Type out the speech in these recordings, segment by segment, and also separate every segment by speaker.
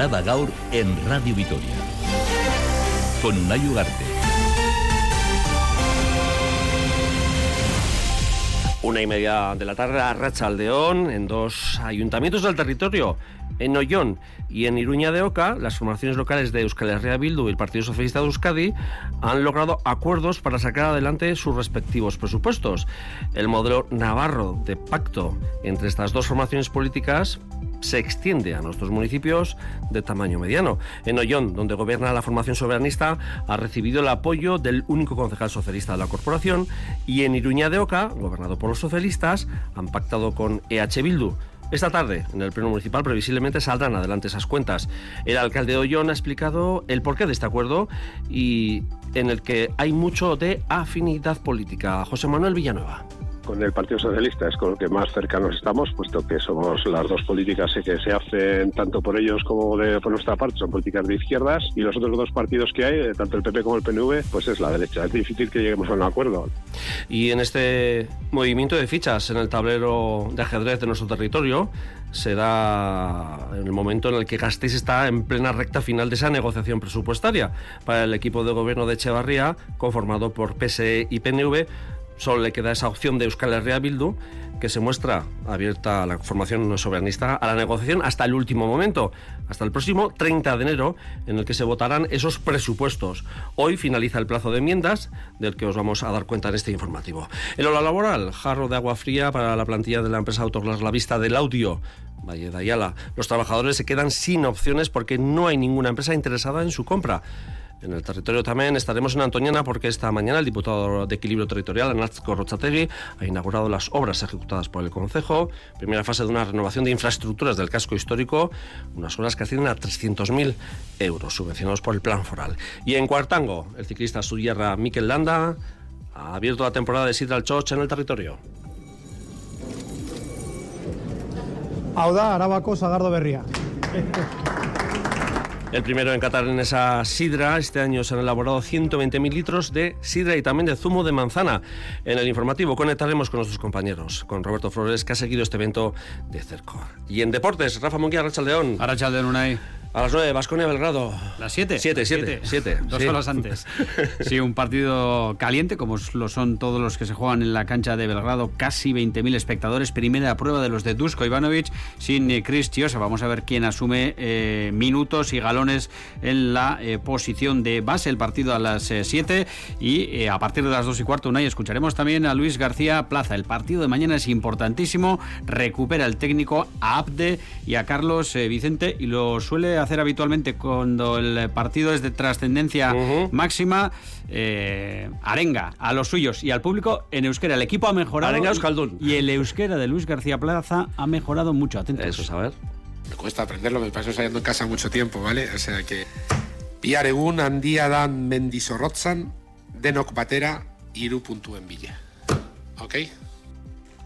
Speaker 1: Araba Gaur en Radio Vitoria. Con Unai Ugarte.
Speaker 2: Una y media de la tarde a Rachaldeón, en dos ayuntamientos del territorio, en Ollón y en Iruña de Oca, las formaciones locales de Euskal Herria Bildu y el Partido Socialista de Euskadi han logrado acuerdos para sacar adelante sus respectivos presupuestos. El modelo navarro de pacto entre estas dos formaciones políticas se extiende a nuestros municipios de tamaño mediano. En Ollón, donde gobierna la formación soberanista, ha recibido el apoyo del único concejal socialista de la corporación y en Iruña de Oca, gobernado por los socialistas, han pactado con EH Bildu. Esta tarde, en el Pleno Municipal, previsiblemente saldrán adelante esas cuentas. El alcalde de Ollón ha explicado el porqué de este acuerdo y en el que hay mucho de afinidad política. José Manuel Villanueva
Speaker 3: con el Partido Socialista es con el que más cercanos estamos, puesto que somos las dos políticas que se hacen tanto por ellos como de, por nuestra parte, son políticas de izquierdas, y los otros dos partidos que hay, eh, tanto el PP como el PNV, pues es la derecha. Es difícil que lleguemos a un acuerdo.
Speaker 2: Y en este movimiento de fichas en el tablero de ajedrez de nuestro territorio, será en el momento en el que Gasteiz está en plena recta final de esa negociación presupuestaria para el equipo de gobierno de Echevarría, conformado por PSE y PNV, Solo le queda esa opción de Euskal Herria Bildu, que se muestra abierta a la formación soberanista a la negociación hasta el último momento, hasta el próximo 30 de enero, en el que se votarán esos presupuestos. Hoy finaliza el plazo de enmiendas, del que os vamos a dar cuenta en este informativo. En lo laboral, jarro de agua fría para la plantilla de la empresa Autoglas La Vista del Audio. Valle de Ayala. Los trabajadores se quedan sin opciones porque no hay ninguna empresa interesada en su compra. En el territorio también estaremos en Antoñana porque esta mañana el diputado de Equilibrio Territorial, Anazco Rochategui, ha inaugurado las obras ejecutadas por el Concejo, primera fase de una renovación de infraestructuras del casco histórico, unas obras que ascienden a 300.000 euros subvencionados por el Plan Foral. Y en Cuartango, el ciclista suyerra Miquel Landa ha abierto la temporada de Sidral Choch en el territorio.
Speaker 4: Auda, Arabaco, Sagardo Berría.
Speaker 2: El primero en Qatar en esa sidra. Este año se han elaborado 120.000 litros de sidra y también de zumo de manzana. En el informativo conectaremos con nuestros compañeros, con Roberto Flores, que ha seguido este evento de cerco. Y en deportes, Rafa Munguía, Arrachaldeón.
Speaker 5: Arrachaldeón, Unai.
Speaker 2: A las 9, Vasconia Belgrado.
Speaker 5: ¿Las 7?
Speaker 2: 7, 7, 7.
Speaker 5: Dos horas antes. Sí, un partido caliente, como lo son todos los que se juegan en la cancha de Belgrado. Casi 20.000 espectadores. Primera prueba de los de Dusko Ivanovic sin eh, Chris Chiosa. Vamos a ver quién asume eh, minutos y galones en la eh, posición de base. El partido a las 7 y a partir de las 2 y cuarto, Unai, escucharemos también a Luis García Plaza. El partido de mañana es importantísimo. Recupera el técnico a Abde y a Carlos Vicente y lo suele hacer habitualmente cuando el partido es de trascendencia máxima, eh, arenga a los suyos y al público en euskera. El equipo ha mejorado.
Speaker 2: Arenga Euskaldun.
Speaker 5: Y el euskera de Luis García Plaza ha mejorado mucho. Atentos.
Speaker 2: Eso, a ver.
Speaker 6: Me cuesta aprenderlo, me paso saliendo en casa mucho tiempo, ¿vale? O sea que... Piaregun handia dan mendizorrotzan, denok batera, iru en villa. ¿Ok?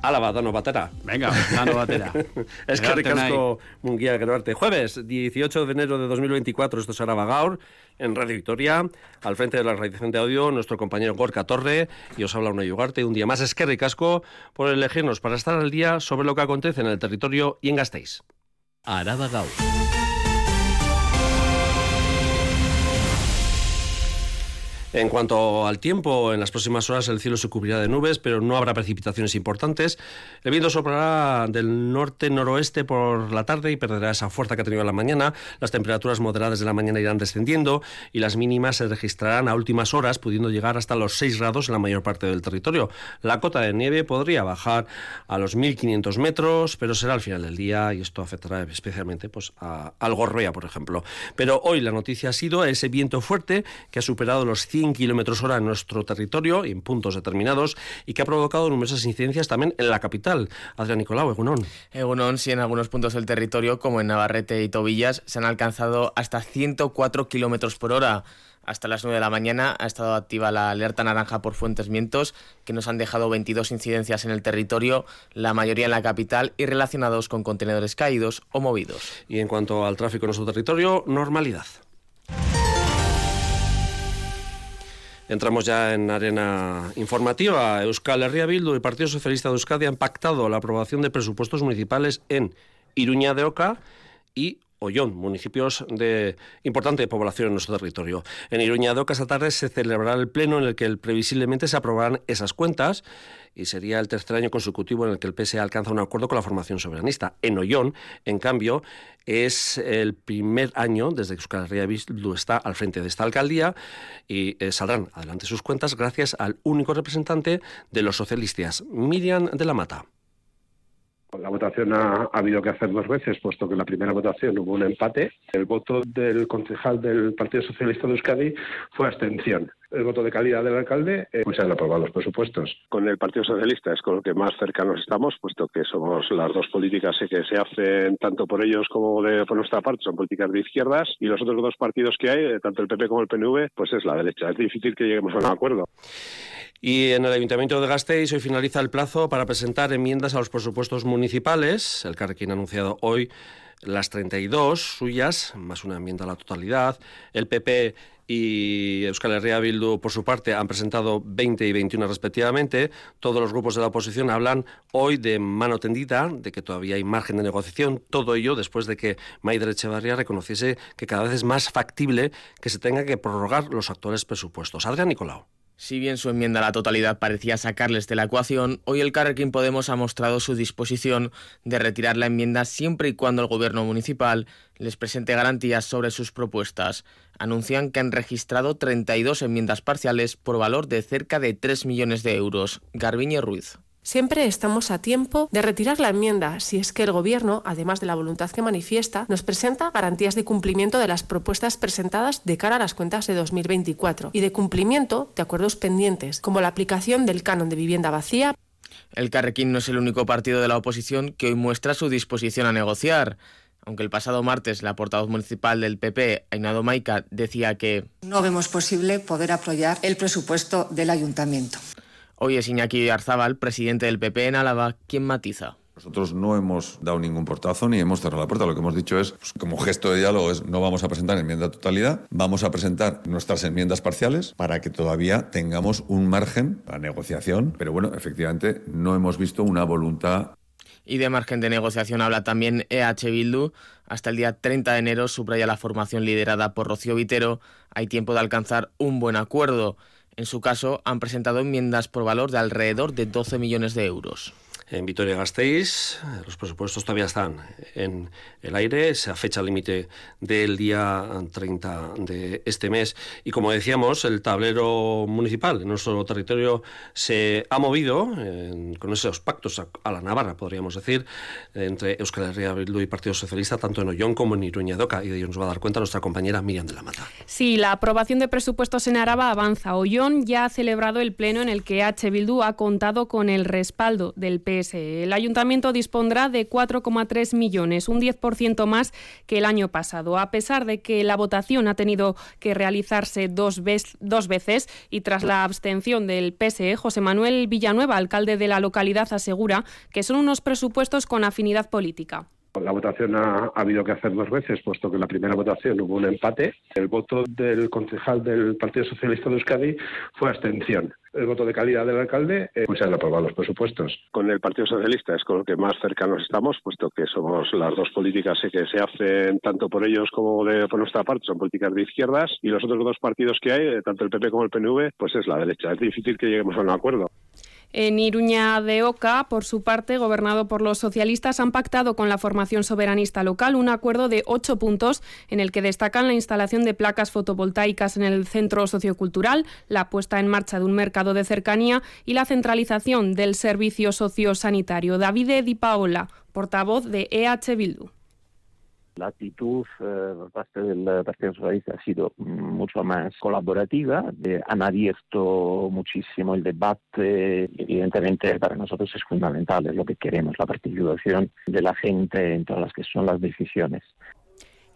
Speaker 2: Álava, Dano Batera.
Speaker 5: Venga, Dano Batera.
Speaker 2: es que ricasco Munguía Grabarte. Jueves 18 de enero de 2024, esto es Araba Gaur, en Radio Victoria. Al frente de la realización de audio, nuestro compañero Gorka Torre. Y os habla una Yugarte. Un día más es que ricasco por elegirnos para estar al día sobre lo que acontece en el territorio y en Gasteiz.
Speaker 1: Araba Gaur.
Speaker 2: En cuanto al tiempo, en las próximas horas el cielo se cubrirá de nubes, pero no habrá precipitaciones importantes. El viento soplará del norte-noroeste por la tarde y perderá esa fuerza que ha tenido en la mañana. Las temperaturas moderadas de la mañana irán descendiendo y las mínimas se registrarán a últimas horas, pudiendo llegar hasta los 6 grados en la mayor parte del territorio. La cota de nieve podría bajar a los 1.500 metros, pero será al final del día y esto afectará especialmente pues, a, al por ejemplo. Pero hoy la noticia ha sido ese viento fuerte que ha superado los 100 kilómetros hora en nuestro territorio, en puntos determinados, y que ha provocado numerosas incidencias también en la capital. Adrián Nicolau, Egunon.
Speaker 7: Egunon, sí, en algunos puntos del territorio, como en Navarrete y Tobillas, se han alcanzado hasta 104 kilómetros por hora. Hasta las 9 de la mañana ha estado activa la alerta naranja por fuentes vientos, que nos han dejado 22 incidencias en el territorio, la mayoría en la capital y relacionados con contenedores caídos o movidos.
Speaker 2: Y en cuanto al tráfico en nuestro territorio, normalidad. Entramos ya en arena informativa. Euskal Herria Bildu y el Partido Socialista de Euskadi han pactado la aprobación de presupuestos municipales en Iruña de Oca y Ollón, municipios de importante población en nuestro territorio. En Iruña Doca esta tarde se celebrará el pleno en el que previsiblemente se aprobarán esas cuentas y sería el tercer año consecutivo en el que el PSE alcanza un acuerdo con la formación soberanista. En Ollón, en cambio, es el primer año desde que Euskal Herria está al frente de esta alcaldía y eh, saldrán adelante sus cuentas gracias al único representante de los socialistas, Miriam de la Mata.
Speaker 3: La votación ha, habido que hacer dos veces, puesto que en la primera votación hubo un empate. El voto del concejal del Partido Socialista de Euskadi fue abstención. El voto de calidad del alcalde, eh, pues se han aprobado los presupuestos. Con el Partido Socialista es con lo que más cercanos estamos, puesto que somos las dos políticas que se hacen tanto por ellos como de, por nuestra parte, son políticas de izquierdas, y los otros dos partidos que hay, tanto el PP como el PNV, pues es la derecha. Es difícil que lleguemos a un acuerdo.
Speaker 2: Y en el Ayuntamiento de Gasteiz hoy finaliza el plazo para presentar enmiendas a los presupuestos municipales. El Carrequín ha anunciado hoy las 32 suyas, más una enmienda a la totalidad. El PP y Euskal Herria Bildu, por su parte, han presentado 20 y 21 respectivamente. Todos los grupos de la oposición hablan hoy de mano tendida, de que todavía hay margen de negociación. Todo ello después de que Maider Echevarría reconociese que cada vez es más factible que se tenga que prorrogar los actuales presupuestos. Adrián Nicolau.
Speaker 7: Si bien su enmienda a la totalidad parecía sacarles de la ecuación, hoy el Carrequín Podemos ha mostrado su disposición de retirar la enmienda siempre y cuando el gobierno municipal les presente garantías sobre sus propuestas. Anuncian que han registrado 32 enmiendas parciales por valor de cerca de 3 millones de euros. Garbiñe Ruiz.
Speaker 8: Siempre estamos a tiempo de retirar la enmienda si es que el Gobierno, además de la voluntad que manifiesta, nos presenta garantías de cumplimiento de las propuestas presentadas de cara a las cuentas de 2024 y de cumplimiento de acuerdos pendientes, como la aplicación del canon de vivienda vacía.
Speaker 7: El Carrequín no es el único partido de la oposición que hoy muestra su disposición a negociar. Aunque el pasado martes la portavoz municipal del PP, Ainado Maica, decía que
Speaker 9: no vemos posible poder apoyar el presupuesto del ayuntamiento.
Speaker 7: Hoy es Iñaki Arzabal, presidente del PP en Álava, quien matiza.
Speaker 10: Nosotros no hemos dado ningún portazo ni hemos cerrado la puerta. Lo que hemos dicho es, pues, como gesto de diálogo, es no vamos a presentar enmienda a totalidad, vamos a presentar nuestras enmiendas parciales para que todavía tengamos un margen para negociación. Pero bueno, efectivamente, no hemos visto una voluntad.
Speaker 7: Y de margen de negociación habla también EH Bildu. Hasta el día 30 de enero subraya la formación liderada por Rocío Vitero. Hay tiempo de alcanzar un buen acuerdo. En su caso, han presentado enmiendas por valor de alrededor de 12 millones de euros.
Speaker 2: En Vitoria-Gasteiz los presupuestos todavía están en el aire, esa fecha límite del día 30 de este mes. Y como decíamos, el tablero municipal en nuestro territorio se ha movido con esos pactos a, la Navarra, podríamos decir, entre Euskal Herria Bildu y Partido Socialista, tanto en Ollón como en Iruña Doca. Y de ello nos va a dar cuenta nuestra compañera Miriam de la Mata.
Speaker 11: Sí, la aprobación de presupuestos en Araba avanza. Ollón ya ha celebrado el pleno en el que H. Bildu ha contado con el respaldo del PS el ayuntamiento dispondrá de 4,3 millones, un 10% más que el año pasado. A pesar de que la votación ha tenido que realizarse dos, dos veces y tras la abstención del PSE, José Manuel Villanueva, alcalde de la localidad, asegura que son unos presupuestos con afinidad política.
Speaker 3: La votación ha, habido que hacer dos veces, puesto que en la primera votación hubo un empate. El voto del concejal del Partido Socialista de Euskadi fue abstención. El voto de calidad del alcalde, eh, pues se han aprobado los presupuestos. Con el Partido Socialista es con lo que más cercanos estamos, puesto que somos las dos políticas que se hacen tanto por ellos como de, por nuestra parte, son políticas de izquierdas, y los otros dos partidos que hay, tanto el PP como el PNV, pues es la derecha. Es difícil que lleguemos a un acuerdo.
Speaker 11: En Iruña de Oca, por su parte, gobernado por los socialistas, han pactado con la formación soberanista local un acuerdo de ocho puntos en el que destacan la instalación de placas fotovoltaicas en el centro sociocultural, la puesta en marcha de un mercado de cercanía y la centralización del servicio sociosanitario. David Di Paola, portavoz de EH Bildu.
Speaker 12: La actitud eh, por parte del Partido Socialista ha sido mucho más colaborativa, han abierto muchísimo el debate, evidentemente para nosotros es fundamental, es lo que queremos, la participación de la gente en todas las que son las decisiones.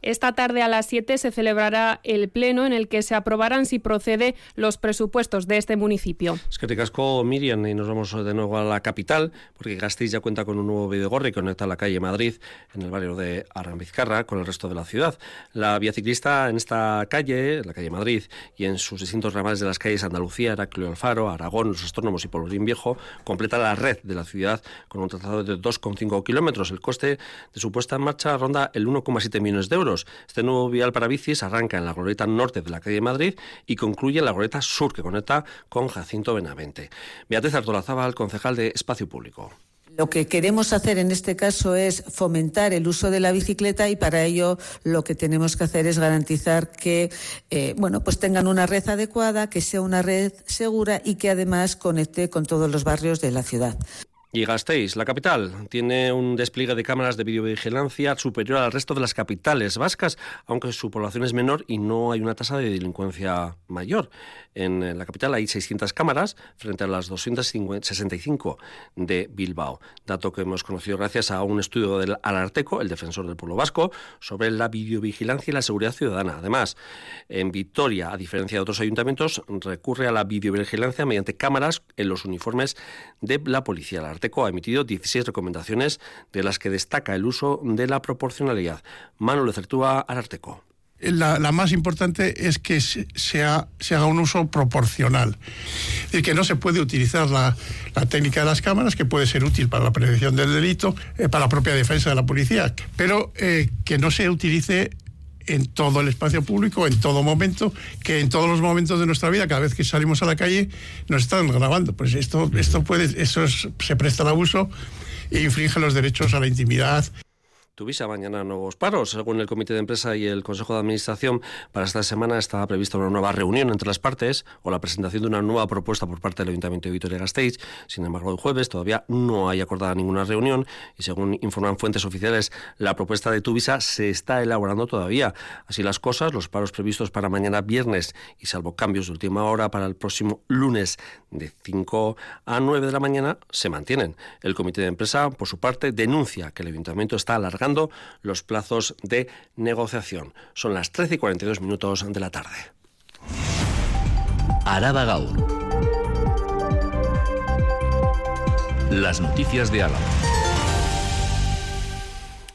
Speaker 11: Esta tarde a las 7 se celebrará el pleno en el que se aprobarán si procede los presupuestos de este municipio.
Speaker 2: Es que te casco Miriam y nos vamos de nuevo a la capital porque Gasteiz ya cuenta con un nuevo videogorri que conecta la calle Madrid en el barrio de Arambizcarra con el resto de la ciudad. La vía ciclista en esta calle, la calle Madrid, y en sus distintos ramales de las calles Andalucía, Heraclio Alfaro, Aragón, Los Astrónomos y Polvorín Viejo, completa la red de la ciudad con un trazado de 2,5 kilómetros. El coste de su puesta en marcha ronda el 1,7 millones de euros. Este nuevo vial para bicis arranca en la glorieta norte de la calle Madrid y concluye en la glorieta sur que conecta con Jacinto Benavente. Beatriz Artolazábal, concejal de Espacio Público.
Speaker 13: Lo que queremos hacer en este caso es fomentar el uso de la bicicleta y para ello lo que tenemos que hacer es garantizar que eh, bueno pues tengan una red adecuada, que sea una red segura y que además conecte con todos los barrios de la ciudad.
Speaker 2: Y Gasteiz, la capital, tiene un despliegue de cámaras de videovigilancia superior al resto de las capitales vascas, aunque su población es menor y no hay una tasa de delincuencia mayor. En la capital hay 600 cámaras frente a las 265 de Bilbao, dato que hemos conocido gracias a un estudio del Alarteco, el defensor del pueblo vasco, sobre la videovigilancia y la seguridad ciudadana. Además, en Vitoria, a diferencia de otros ayuntamientos, recurre a la videovigilancia mediante cámaras en los uniformes de la policía. Arteco ha emitido 16 recomendaciones, de las que destaca el uso de la proporcionalidad. Manuel Certúa Arteco.
Speaker 14: La, la, más importante es que se, se, haga un uso proporcional. y que no se puede utilizar la, la, técnica de las cámaras, que puede ser útil para la prevención del delito, eh, para la propia defensa de la policía, pero eh, que no se utilice en todo el espacio público, en todo momento, que en todos los momentos de nuestra vida, cada vez que salimos a la calle, nos están grabando. Pues esto, esto puede, eso se presta al abuso e infringe los derechos a la intimidad.
Speaker 2: Tuvisa mañana nuevos paros. Según el Comité de Empresa y el Consejo de Administración, para esta semana estaba prevista una nueva reunión entre las partes o la presentación de una nueva propuesta por parte del Ayuntamiento de Vitoria-Gasteiz. Sin embargo, el jueves todavía no hay acordada ninguna reunión y según informan fuentes oficiales, la propuesta de Tuvisa se está elaborando todavía. Así las cosas, los paros previstos para mañana viernes y salvo cambios de última hora para el próximo lunes de 5 a 9 de la mañana se mantienen. El Comité de Empresa, por su parte, denuncia que el Ayuntamiento está alargando los plazos de negociación. Son las 13 y 42 minutos de la tarde.
Speaker 1: Araba Gaur. Las noticias de Álava.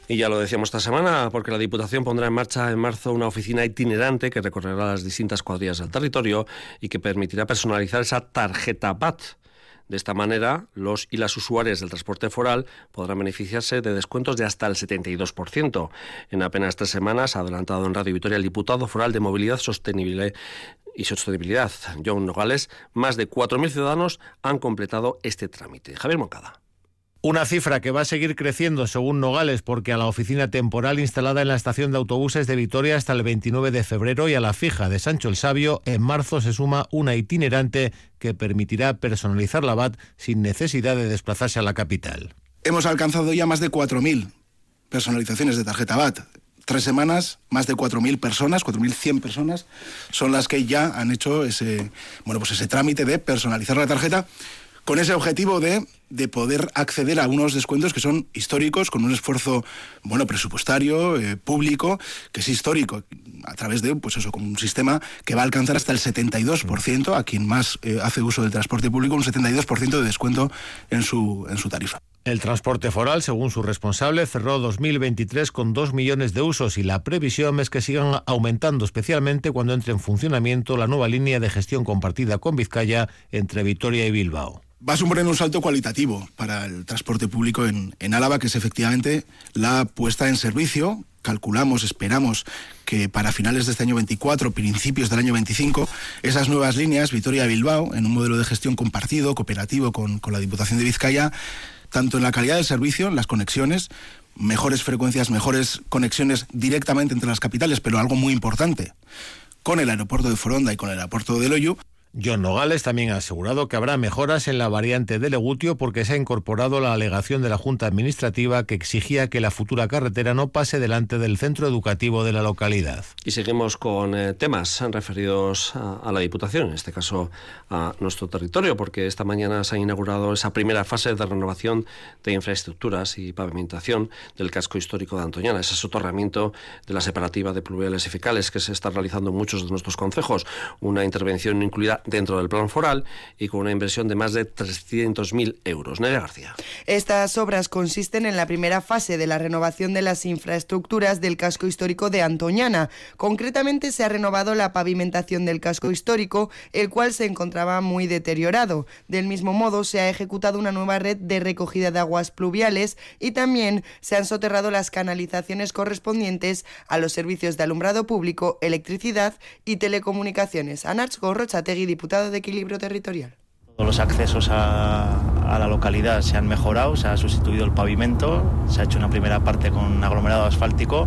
Speaker 2: Y ya lo decíamos esta semana, porque la Diputación pondrá en marcha en marzo una oficina itinerante que recorrerá las distintas cuadrillas del territorio y que permitirá personalizar esa tarjeta BAT de esta manera, los y las usuarias del transporte foral podrán beneficiarse de descuentos de hasta el 72%. En apenas tres semanas ha adelantado en Radio Vitoria el diputado foral de Movilidad Sostenible y Sostenibilidad, John Nogales. Más de 4.000 ciudadanos han completado este trámite. Javier Moncada.
Speaker 15: Una cifra que va a seguir creciendo según Nogales porque a la oficina temporal instalada en la estación de autobuses de Vitoria hasta el 29 de febrero y a la fija de Sancho el Sabio en marzo se suma una itinerante que permitirá personalizar la BAT sin necesidad de desplazarse a la capital.
Speaker 16: Hemos alcanzado ya más de 4.000 personalizaciones de tarjeta BAT. Tres semanas, más de 4.000 personas, 4.100 personas, son las que ya han hecho ese, bueno, pues ese trámite de personalizar la tarjeta con ese objetivo de, de, poder acceder a unos descuentos que son históricos, con un esfuerzo bueno presupuestario, eh, público, que es histórico, a través de pues eso, con un sistema que va a alcanzar hasta el 72% a quien más eh, hace uso del transporte público, un 72% de descuento en su, en su tarifa.
Speaker 15: El transporte foral, según su responsable, cerró 2023 con 2 millones de usos y la previsión es que sigan aumentando, especialmente cuando entre en funcionamiento la nueva línea de gestión compartida con Vizcaya entre Vitoria y Bilbao
Speaker 16: va a suponer un salto cualitativo para el transporte público en, en, Álava, que es efectivamente la puesta en servicio. Calculamos, esperamos que para finales de este año 24, principios del año 25, esas nuevas líneas, Vitoria-Bilbao, en un modelo de gestión compartido, cooperativo con, con la Diputación de Vizcaya, tanto en la calidad del servicio, en las conexiones, mejores frecuencias, mejores conexiones directamente entre las capitales, pero algo muy importante, con el aeropuerto de Foronda y con el aeropuerto de Loyu,
Speaker 15: John Nogales también ha asegurado que habrá mejoras en la variante de Legutio porque se ha incorporado la alegación de la Junta Administrativa que exigía que la futura carretera no pase delante del centro educativo de la localidad.
Speaker 2: Y seguimos con eh, temas referidos a, a, la Diputación, en este caso a nuestro territorio, porque esta mañana se ha inaugurado esa primera fase de renovación de infraestructuras y pavimentación del casco histórico de Antoñana, ese soterramiento de la separativa de pluviales y fecales que se está realizando en muchos de nuestros concejos, una intervención incluida dentro del plan foral y con una inversión de más de 300.000 euros. Nerea García.
Speaker 17: Estas obras consisten en la primera fase de la renovación de las infraestructuras del casco histórico de Antoñana. Concretamente se ha renovado la pavimentación del casco histórico, el cual se encontraba muy deteriorado. Del mismo modo, se ha ejecutado una nueva red de recogida de aguas pluviales y también se han soterrado las canalizaciones correspondientes a los servicios de alumbrado público, electricidad y telecomunicaciones. Anarch Gorrochategui, diputado de Equilibrio Territorial.
Speaker 18: Todos los accesos a, la localidad se han mejorado, se ha sustituido el pavimento, se ha hecho una primera parte con aglomerado asfáltico,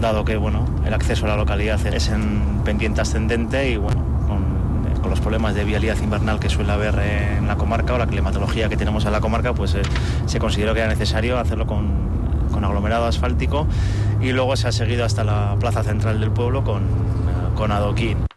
Speaker 18: dado que bueno, el acceso a la localidad es en pendiente ascendente y bueno, con, con los problemas de vialidad invernal que suele haber en la comarca o la climatología que tenemos en la comarca, pues eh, se consideró que era necesario hacerlo con, con aglomerado asfáltico y luego se ha seguido hasta la plaza central del pueblo con, con adoquín.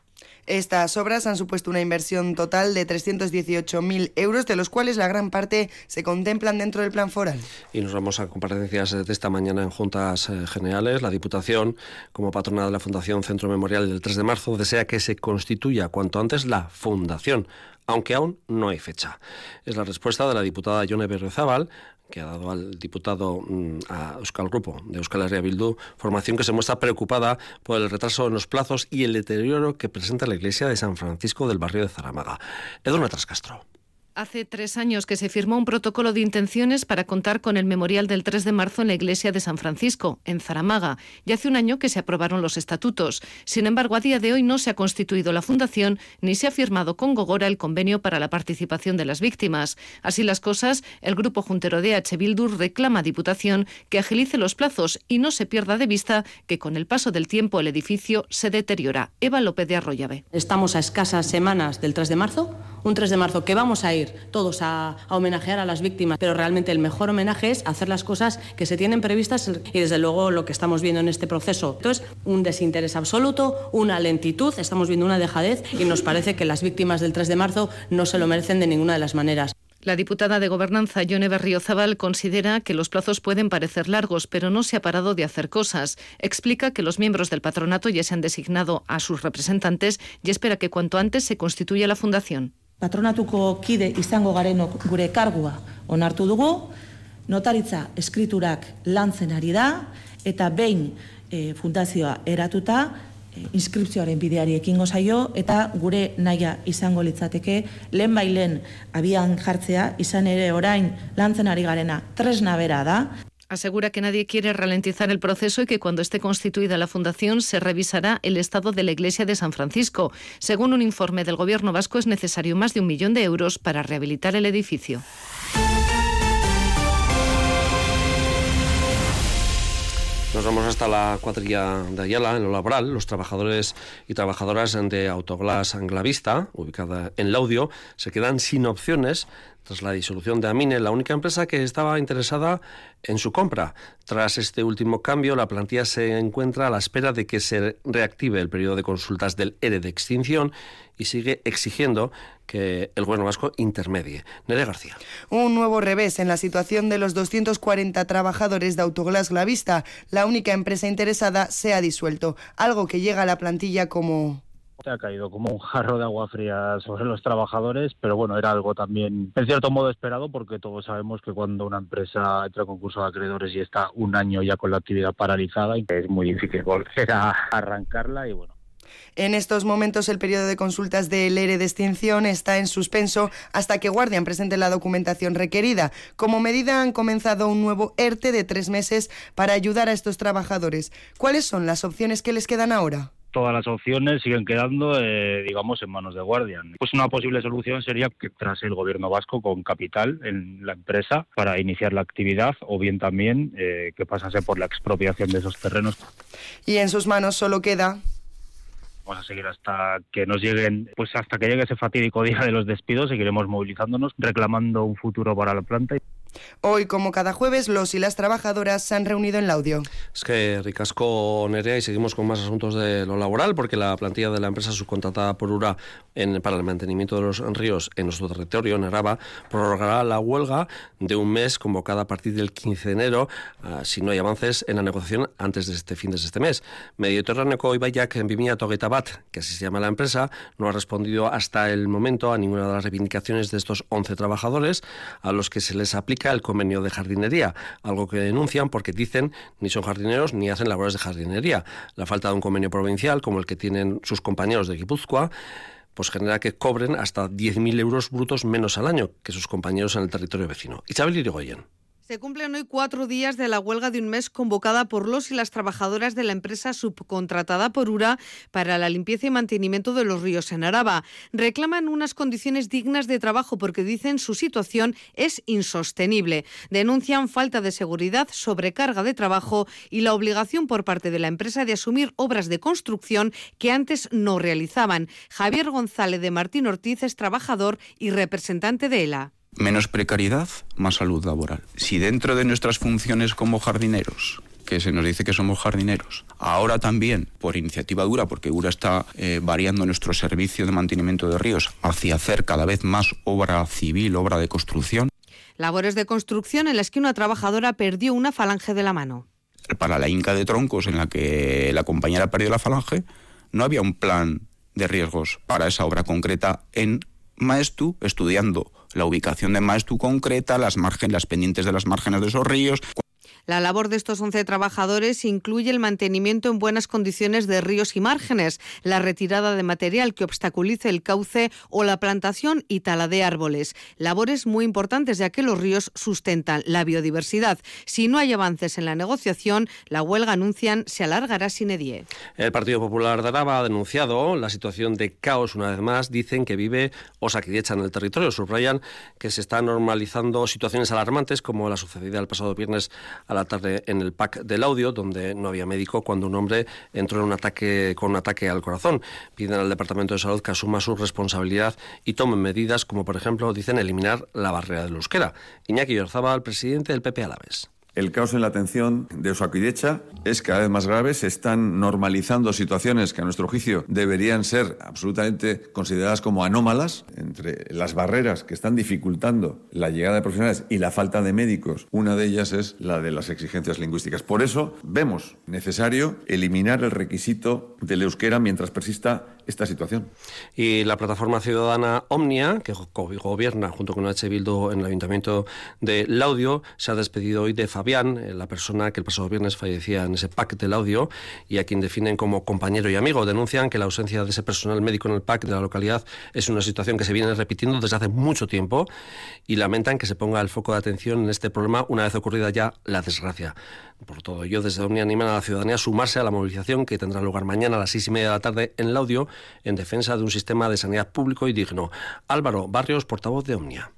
Speaker 17: Estas obras han supuesto una inversión total de 318.000 euros, de los cuales la gran parte se contemplan dentro del plan foral.
Speaker 2: Y nos vamos a comparecencias de esta mañana en juntas eh, generales. La Diputación, como patrona de la Fundación Centro Memorial del 3 de marzo, desea que se constituya cuanto antes la Fundación aunque aún no hay fecha. Es la respuesta de la diputada Yone Berrezábal que ha dado al diputado mm, a Euskal Grupo de Euskal Herria Bildu, formación que se muestra preocupada por el retraso en los plazos y el deterioro que presenta la iglesia de San Francisco del barrio de Zaramaga. Edurne Trascastro.
Speaker 19: Hace tres años que se firmó un protocolo de intenciones para contar con el memorial del 3 de marzo en la iglesia de San Francisco, en Zaramaga, y hace un año que se aprobaron los estatutos. Sin embargo, a día de hoy no se ha constituido la fundación ni se ha firmado con Gogora el convenio para la participación de las víctimas. Así las cosas, el grupo juntero de H. Bildur reclama a Diputación que agilice los plazos y no se pierda de vista que con el paso del tiempo el edificio se deteriora. Eva López de Arroyave.
Speaker 20: Estamos a escasas semanas del 3 de marzo, un 3 de marzo que vamos a ir todos a, homenajear a las víctimas, pero realmente el mejor homenaje es hacer las cosas que se tienen previstas y desde luego lo que estamos viendo en este proceso. Entonces, un desinterés absoluto, una lentitud, estamos viendo una dejadez y nos parece que las víctimas del 3 de marzo no se lo merecen de ninguna de las maneras.
Speaker 19: La diputada de Gobernanza, Yone Berriozabal, considera que los plazos pueden parecer largos, pero no se ha parado de hacer cosas. Explica que los miembros del patronato ya se han designado a sus representantes y espera que cuanto antes se constituya la fundación.
Speaker 20: Patronatuko kide izango garenok gure kargua onartu dugu, notaritza eskriturak lantzen ari da, eta behin e, fundazioa eratuta, e, inskripzioaren bideari ekingo zaio, eta gure naia izango litzateke, lehen bailen abian jartzea, izan ere orain lantzen ari garena tresna bera da,
Speaker 19: Asegura que nadie quiere ralentizar el proceso y que cuando esté constituida la fundación se revisará el estado de la iglesia de San Francisco. Según un informe del Gobierno vasco, es necesario más de un millón de euros para rehabilitar el edificio.
Speaker 2: Nos vamos hasta la cuadrilla de Ayala, en lo laboral. Los trabajadores y trabajadoras de Autoglass Anglavista, ubicada en Laudio, se quedan sin opciones tras la disolución de Amine, la única empresa que estaba interesada en su compra. Tras este último cambio, la plantilla se encuentra a la espera de que se reactive el periodo de consultas del ERE de extinción y sigue exigiendo que el gobierno vasco intermedie. Nerea García.
Speaker 17: Un nuevo revés en la situación de los 240 trabajadores de Autoglass Glavista. La única empresa interesada se ha disuelto, algo que llega a la plantilla como
Speaker 21: ha caído como un jarro de agua fría sobre los trabajadores, pero bueno, era algo también en cierto modo esperado porque todos sabemos que cuando una empresa entra a concurso de acreedores y está un año ya con la actividad paralizada, es muy difícil volver a arrancarla y bueno.
Speaker 17: En estos momentos el periodo de consultas del ERE de extinción está en suspenso hasta que Guardian presente la documentación requerida. Como medida han comenzado un nuevo ERTE de tres meses para ayudar a estos trabajadores. ¿Cuáles son las opciones que les quedan ahora?
Speaker 21: Todas las opciones siguen quedando, eh, digamos, en manos de Guardian. Pues una posible solución sería que tras el gobierno vasco con capital en la empresa para iniciar la actividad o bien también eh, que pasase por la expropiación de esos terrenos.
Speaker 17: Y en sus manos solo queda
Speaker 21: Vamos a seguir hasta que nos lleguen, pues hasta que llegue ese fatídico día de los despidos, seguiremos movilizándonos, reclamando un futuro para la planta.
Speaker 17: Hoy, como cada jueves, los y las trabajadoras se han reunido en Laudio.
Speaker 2: Es que ricasco Nerea y seguimos con más asuntos de lo laboral porque la plantilla de la empresa subcontratada por URA en, para el mantenimiento de los ríos en nuestro territorio, en Araba, prorrogará la huelga de un mes convocada a partir del 15 de enero uh, si no hay avances en la negociación antes de este fin de este mes. Mediterráneo Ibaiak en Bimia Toguetabat, que así se llama la empresa, no ha respondido hasta el momento a ninguna de las reivindicaciones de estos 11 trabajadores a los que se les aplica el convenio de jardinería, algo que denuncian porque dicen ni son jardineros ni hacen labores de jardinería. La falta de un convenio provincial como el que tienen sus compañeros de Guipúzcoa pues genera que cobren hasta 10.000 euros brutos menos al año que sus compañeros en el territorio vecino. Isabel Irigoyen.
Speaker 22: Se cumplen hoy cuatro días de la huelga de un mes convocada por los y las trabajadoras de la empresa subcontratada por URA para la limpieza y mantenimiento de los ríos en Araba. Reclaman unas condiciones dignas de trabajo porque dicen su situación es insostenible. Denuncian falta de seguridad, sobrecarga de trabajo y la obligación por parte de la empresa de asumir obras de construcción que antes no realizaban. Javier González de Martín Ortiz es trabajador y representante de ELA
Speaker 23: menos precariedad, más salud laboral. Si dentro de nuestras funciones como jardineros que se nos dice que somos jardineros. Ahora también, por iniciativa dura, porque URA está eh, variando nuestro servicio de mantenimiento de ríos hacia hacer cada vez más obra civil, obra de construcción.
Speaker 22: Labores de construcción en las que una trabajadora perdió una falange de la mano.
Speaker 23: Para la inca de troncos en la que la compañera perdió la falange, no había un plan de riesgos para esa obra concreta en Maestu, estudiando la ubicación de Maestu concreta, las, margen, las pendientes de las márgenes de esos ríos.
Speaker 22: La labor de estos 11 trabajadores incluye el mantenimiento en buenas condiciones de ríos y márgenes, la retirada de material que obstaculice el cauce o la plantación y tala de árboles. Labores muy importantes ya que los ríos sustentan la biodiversidad. Si no hay avances en la negociación, la huelga, anuncian, se alargará sin edie.
Speaker 2: El Partido Popular de Araba ha denunciado la situación de caos una vez más. Dicen que vive Osakidecha en el territorio. Subrayan que se están normalizando situaciones alarmantes como la sucedida el pasado viernes a la tarde en el PAC del audio, donde no había médico cuando un hombre entró en un ataque con un ataque al corazón. Piden al Departamento de Salud que asuma su responsabilidad y tome medidas como, por ejemplo, dicen eliminar la barrera del euskera. Iñaki Orzaba, presidente del PP Alaves.
Speaker 10: El caos en la atención de Osakidecha es cada vez más grave. Se están normalizando situaciones que, a nuestro juicio, deberían ser absolutamente consideradas como anómalas. Entre las barreras que están dificultando la llegada de profesionales y la falta de médicos, una de ellas es la de las exigencias lingüísticas. Por eso, vemos necesario eliminar el requisito del euskera mientras persista esta situación.
Speaker 2: Y la plataforma ciudadana Omnia, que gobierna junto con H. Bildu en el Ayuntamiento de Laudio, se ha despedido hoy de Fabián, eh, la persona que el pasado viernes fallecía en ese PAC del audio y a quien definen como compañero y amigo. Denuncian que la ausencia de ese personal médico en el PAC de la localidad es una situación que se viene repitiendo desde hace mucho tiempo y lamentan que se ponga el foco de atención en este problema una vez ocurrida ya la desgracia. Por todo ello, desde Omnia animan a la ciudadanía a sumarse a la movilización que tendrá lugar mañana a las seis y media de la tarde en el audio en defensa de un sistema de sanidad público y digno. Álvaro Barrios, portavoz de Omnia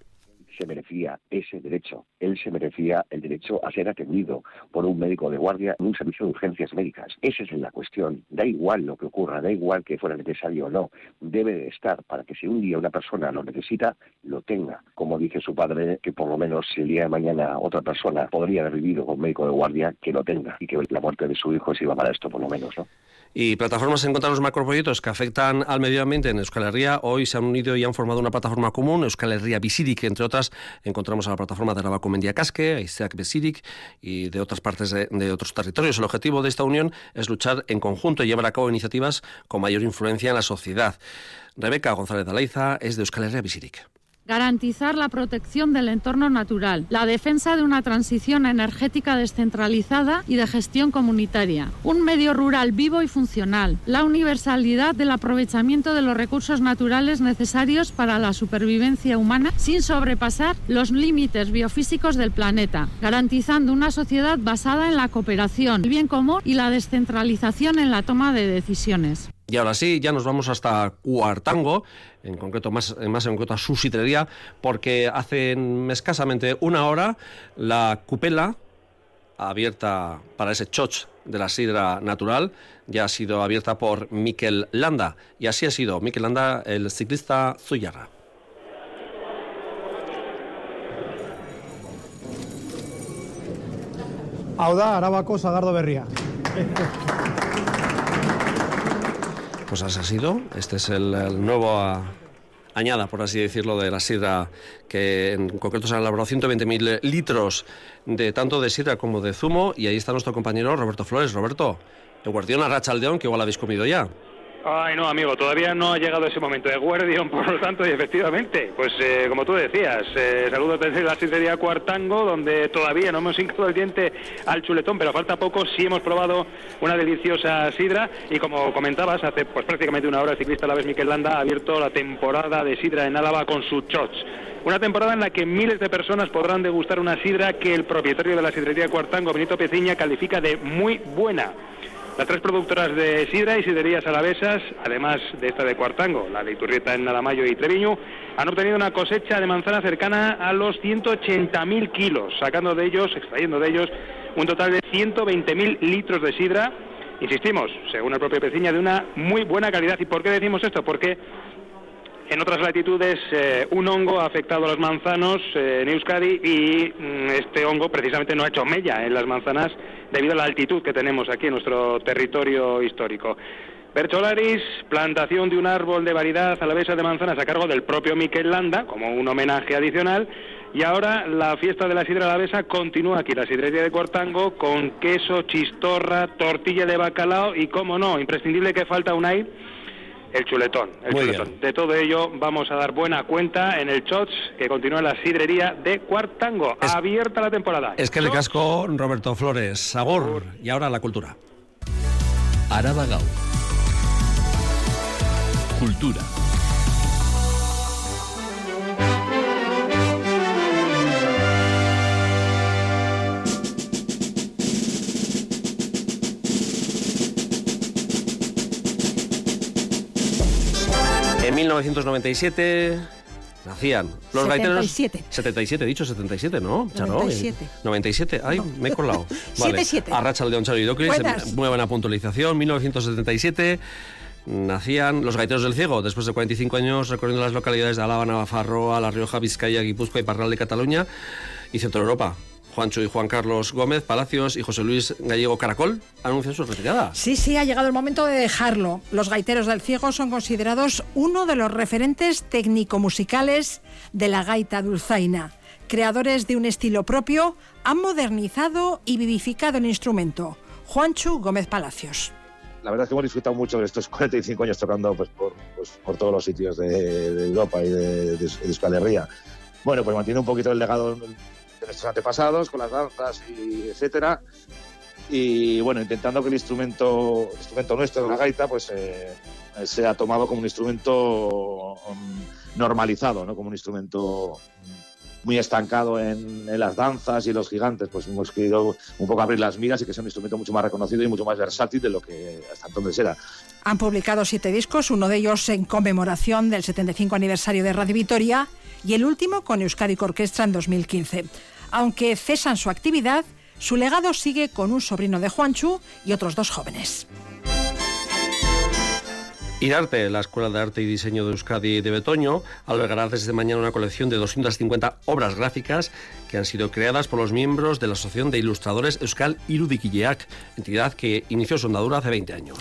Speaker 24: se merecía ese derecho. Él se merecía el derecho a ser atendido por un médico de guardia en un servicio de urgencias médicas. Esa es la cuestión. Da igual lo que ocurra, da igual que fuera necesario o no. Debe de estar para que si un día una persona lo necesita, lo tenga. Como dice su padre, que por lo menos si el día de mañana otra persona podría haber vivido con médico de guardia, que lo tenga y que la muerte de su hijo sirva para esto por lo menos, ¿no?
Speaker 2: Y plataformas en contra de los macroproyectos que afectan al medio ambiente en Euskal Herria hoy se han unido y han formado una plataforma común, Euskal Herria Bisirik, entre otras. Encontramos a la plataforma de Rabaco Mendiacasque, Isaac Bisirik y de otras partes de, otros territorios. El objetivo de esta unión es luchar en conjunto y llevar a cabo iniciativas con mayor influencia en la sociedad. Rebeca González Alaiza es de Euskal Herria Bisirik
Speaker 25: garantizar la protección del entorno natural, la defensa de una transición energética descentralizada y de gestión comunitaria, un medio rural vivo y funcional, la universalidad del aprovechamiento de los recursos naturales necesarios para la supervivencia humana sin sobrepasar los límites biofísicos del planeta, garantizando una sociedad basada en la cooperación, el bien común y la descentralización en la toma de decisiones.
Speaker 2: Y ahora sí, ya nos vamos hasta Cuartango, en concreto más, más en concreto a su sitrería, porque hace escasamente una hora la Cupela abierta para ese choch de la sidra natural, ya ha sido abierta por Mikel Landa. Y así ha sido Mikel Landa, el ciclista Zuyarra.
Speaker 26: Hau da, Arabako Sagardo Berria.
Speaker 2: Pues sido. Este es el, nuevo añada, por así decirlo, de la sidra, que en concreto se han elaborado 120.000 litros de tanto de sidra como de zumo. Y ahí está nuestro compañero Roberto Flores. Roberto, el guardián a Rachaldeón, que igual habéis comido ya.
Speaker 27: Ay, no, amigo, todavía no ha llegado ese momento de Guardian, por lo tanto, y efectivamente, pues eh, como tú decías, eh, saludos desde la sidrería Cuartango, donde todavía no hemos hincado el diente al chuletón, pero falta poco, sí hemos probado una deliciosa sidra, y como comentabas, hace pues prácticamente una hora el ciclista la vez Miquel Landa ha abierto la temporada de sidra en Álava con su chots. Una temporada en la que miles de personas podrán degustar una sidra que el propietario de la sidrería Cuartango, Benito Peciña, califica de muy buena. Las tres productoras de sidra y siderías alavesas, además de esta de Cuartango, la de Iturrieta en Nalamayo y Treviño, han obtenido una cosecha de manzana cercana a los 180.000 kilos, sacando de ellos, extrayendo de ellos, un total de 120.000 litros de sidra. Insistimos, según el propio Peciña, de una muy buena calidad. ¿Y por qué decimos esto? Porque en otras latitudes, eh, un hongo ha afectado a los manzanos eh, en Euskadi y mm, este hongo precisamente no ha hecho mella en las manzanas debido a la altitud que tenemos aquí en nuestro territorio histórico. Bercholaris, plantación de un árbol de variedad alavesa de manzanas a cargo del propio Miquel Landa, como un homenaje adicional. Y ahora la fiesta de la sidra alavesa continúa aquí, la sidrería de Cuartango, con queso, chistorra, tortilla de bacalao y, como no, imprescindible que falta un ahí, el chuletón. El
Speaker 2: Muy
Speaker 27: chuletón. De todo ello vamos a dar buena cuenta en el Chots, que continúa en la sidrería de Cuartango. Abierta la temporada.
Speaker 2: Es que le casco Roberto Flores, sabor. Y ahora la cultura.
Speaker 1: Araba Gau. Cultura.
Speaker 2: 1997 nacían los gaiteros.
Speaker 28: 77.
Speaker 2: 77, he dicho 77, ¿no? Charo?
Speaker 28: 97.
Speaker 2: 97, ay, me he colado. Vale.
Speaker 28: 77.
Speaker 2: Arracha León Charo y Docris, muy buena puntualización. 1977 nacían los gaiteros del ciego, después de 45 años recorriendo las localidades de Álava, Navarra, La Rioja, Vizcaya, Guipúzcoa y Parral de Cataluña y Centro Europa. Juancho y Juan Carlos Gómez Palacios y José Luis Gallego Caracol anuncian su retirada.
Speaker 28: Sí, sí, ha llegado el momento de dejarlo. Los gaiteros del ciego son considerados uno de los referentes técnico-musicales de la gaita dulzaina. Creadores de un estilo propio, han modernizado y vivificado el instrumento. Juancho Gómez Palacios.
Speaker 29: la verdad es que hemos disfrutado mucho de estos 45 años tocando pues, por, pues, por todos los sitios de, de Europa y de, de, de Euskal Herria. Bueno, pues mantiene un poquito el legado de nuestros antepasados, con las danzas y etcétera. Y bueno, intentando que el instrumento, el instrumento nuestro, la gaita, pues eh, sea tomado como un instrumento um, normalizado, ¿no? como un instrumento muy estancado en, en, las danzas y los gigantes, pues hemos querido un poco abrir las miras y que sea un instrumento mucho más reconocido y mucho más versátil de lo que hasta entonces era.
Speaker 28: Han publicado siete discos, uno de ellos en conmemoración del 75 aniversario de Radio Vitoria y el último con Euskadi Orquestra en 2015. Aunque cesan su actividad, su legado sigue con un sobrino de Juanchu y otros dos jóvenes.
Speaker 2: IRARTE, la Escuela de Arte y Diseño de Euskadi de Betoño, albergará desde mañana una colección de 250 obras gráficas que han sido creadas por los miembros de la Asociación de Ilustradores Euskal Irudikileak, entidad que inició su andadura hace 20 años.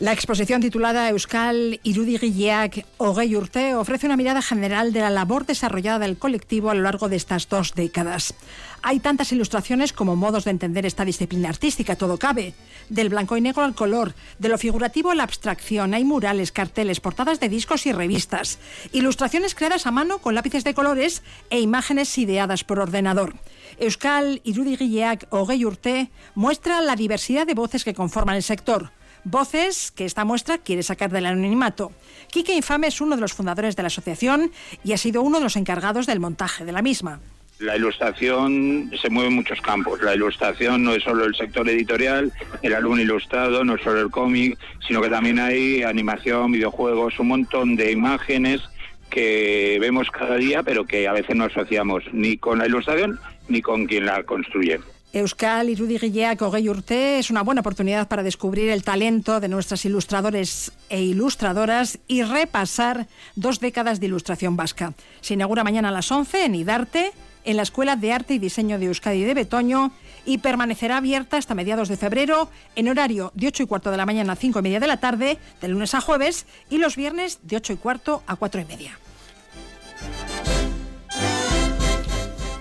Speaker 28: La exposición titulada Euskal Irudigileak Ogei Urte ofrece una mirada general de la labor desarrollada del colectivo a lo largo de estas dos décadas. Hay tantas ilustraciones como modos de entender esta disciplina artística, todo cabe. Del blanco y negro al color, de lo figurativo a la abstracción, hay murales, carteles, portadas de discos y revistas. Ilustraciones creadas a mano con lápices de colores e imágenes ideadas por ordenador. Euskal Irudigileak Ogei Urte muestra la diversidad de voces que conforman el sector. Voces que esta muestra quiere sacar del anonimato. Quique Infame es uno de los fundadores de la asociación y ha sido uno de los encargados del montaje de la misma.
Speaker 30: La ilustración se mueve en muchos campos. La ilustración no es solo el sector editorial, el álbum ilustrado, no es solo el cómic, sino que también hay animación, videojuegos, un montón de imágenes que vemos cada día, pero que a veces no asociamos ni con la ilustración ni con quien la construye.
Speaker 28: Euskal Irudigileak Hogei Urte es una buena oportunidad para descubrir el talento de nuestras ilustradores e ilustradoras y repasar dos décadas de ilustración vasca. Se inaugura mañana a las 11 en Idarte, en la Escuela de Arte y Diseño de Euskadi de Betoño y permanecerá abierta hasta mediados de febrero en horario de 8 y cuarto de la mañana a 5 y media de la tarde, de lunes a jueves, y los viernes de 8 y cuarto a 4 y media.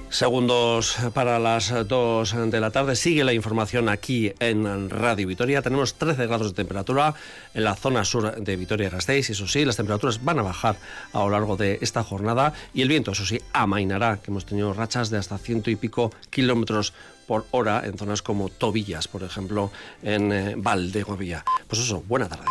Speaker 2: Segundos para las 2 de la tarde. Sigue la información aquí en Radio Vitoria. Tenemos 13 grados de temperatura en la zona sur de Vitoria-Gasteiz. Eso sí, las temperaturas van a bajar a lo largo de esta jornada y el viento, eso sí, amainará, que hemos tenido rachas de hasta ciento y pico kilómetros por hora en zonas como Tobillas, por ejemplo, en eh, Valdegovía. Pues eso, buena tarde.